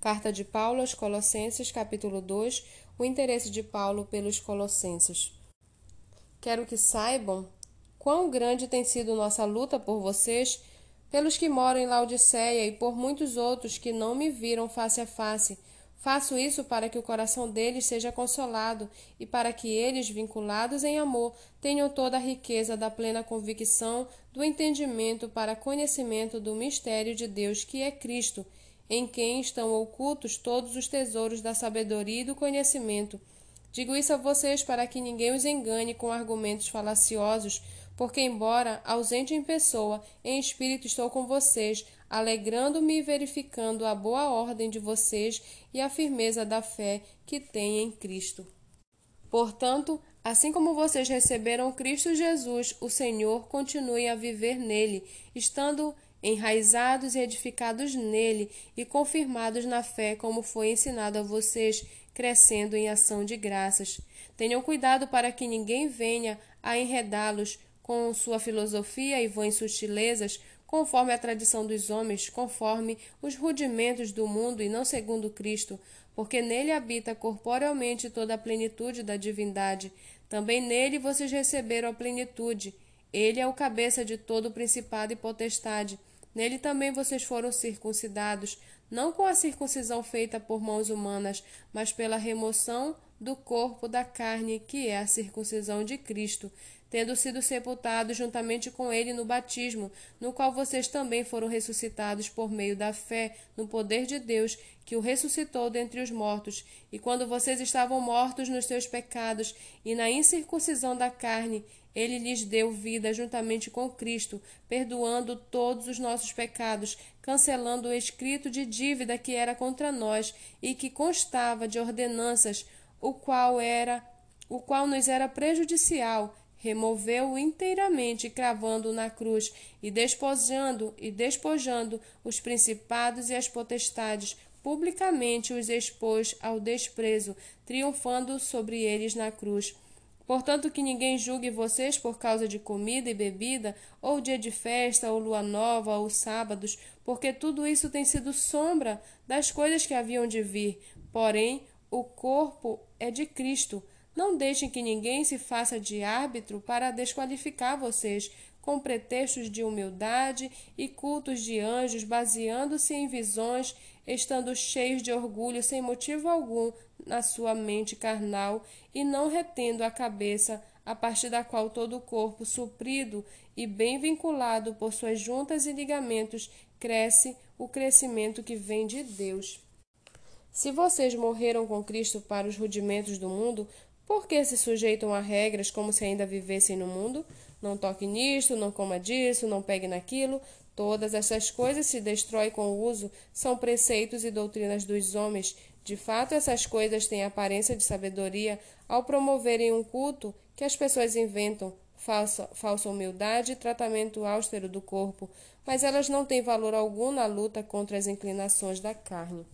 Carta de Paulo aos Colossenses, capítulo 2, o interesse de Paulo pelos Colossenses. Quero que saibam quão grande tem sido nossa luta por vocês, pelos que moram em Laodiceia e por muitos outros que não me viram face a face. Faço isso para que o coração deles seja consolado e para que eles, vinculados em amor, tenham toda a riqueza da plena convicção do entendimento para conhecimento do mistério de Deus que é Cristo em quem estão ocultos todos os tesouros da sabedoria e do conhecimento. Digo isso a vocês para que ninguém os engane com argumentos falaciosos, porque, embora ausente em pessoa, em espírito estou com vocês, alegrando-me e verificando a boa ordem de vocês e a firmeza da fé que têm em Cristo. Portanto, assim como vocês receberam Cristo Jesus, o Senhor, continue a viver nele, estando enraizados e edificados nele e confirmados na fé, como foi ensinado a vocês, crescendo em ação de graças. Tenham cuidado para que ninguém venha a enredá-los com sua filosofia e vãs sutilezas, conforme a tradição dos homens, conforme os rudimentos do mundo e não segundo Cristo, porque nele habita corporealmente toda a plenitude da divindade. Também nele vocês receberam a plenitude. Ele é o cabeça de todo o principado e potestade. Nele também vocês foram circuncidados, não com a circuncisão feita por mãos humanas, mas pela remoção do corpo da carne, que é a circuncisão de Cristo, tendo sido sepultados juntamente com ele no batismo, no qual vocês também foram ressuscitados por meio da fé no poder de Deus, que o ressuscitou dentre os mortos. E quando vocês estavam mortos nos seus pecados e na incircuncisão da carne, ele lhes deu vida juntamente com Cristo, perdoando todos os nossos pecados, cancelando o escrito de dívida que era contra nós e que constava de ordenanças, o qual era o qual nos era prejudicial, removeu-o inteiramente, cravando-o na cruz e despojando e despojando os principados e as potestades, publicamente os expôs ao desprezo, triunfando sobre eles na cruz. Portanto, que ninguém julgue vocês por causa de comida e bebida, ou dia de festa, ou lua nova, ou sábados, porque tudo isso tem sido sombra das coisas que haviam de vir. Porém, o corpo é de Cristo. Não deixem que ninguém se faça de árbitro para desqualificar vocês, com pretextos de humildade e cultos de anjos, baseando-se em visões, estando cheios de orgulho sem motivo algum na sua mente carnal e não retendo a cabeça, a partir da qual todo o corpo, suprido e bem vinculado por suas juntas e ligamentos, cresce o crescimento que vem de Deus. Se vocês morreram com Cristo para os rudimentos do mundo, por que se sujeitam a regras como se ainda vivessem no mundo? Não toque nisto, não coma disso, não pegue naquilo. Todas essas coisas se destrói com o uso, são preceitos e doutrinas dos homens de fato, essas coisas têm aparência de sabedoria ao promoverem um culto que as pessoas inventam, falsa, falsa humildade e tratamento austero do corpo, mas elas não têm valor algum na luta contra as inclinações da carne.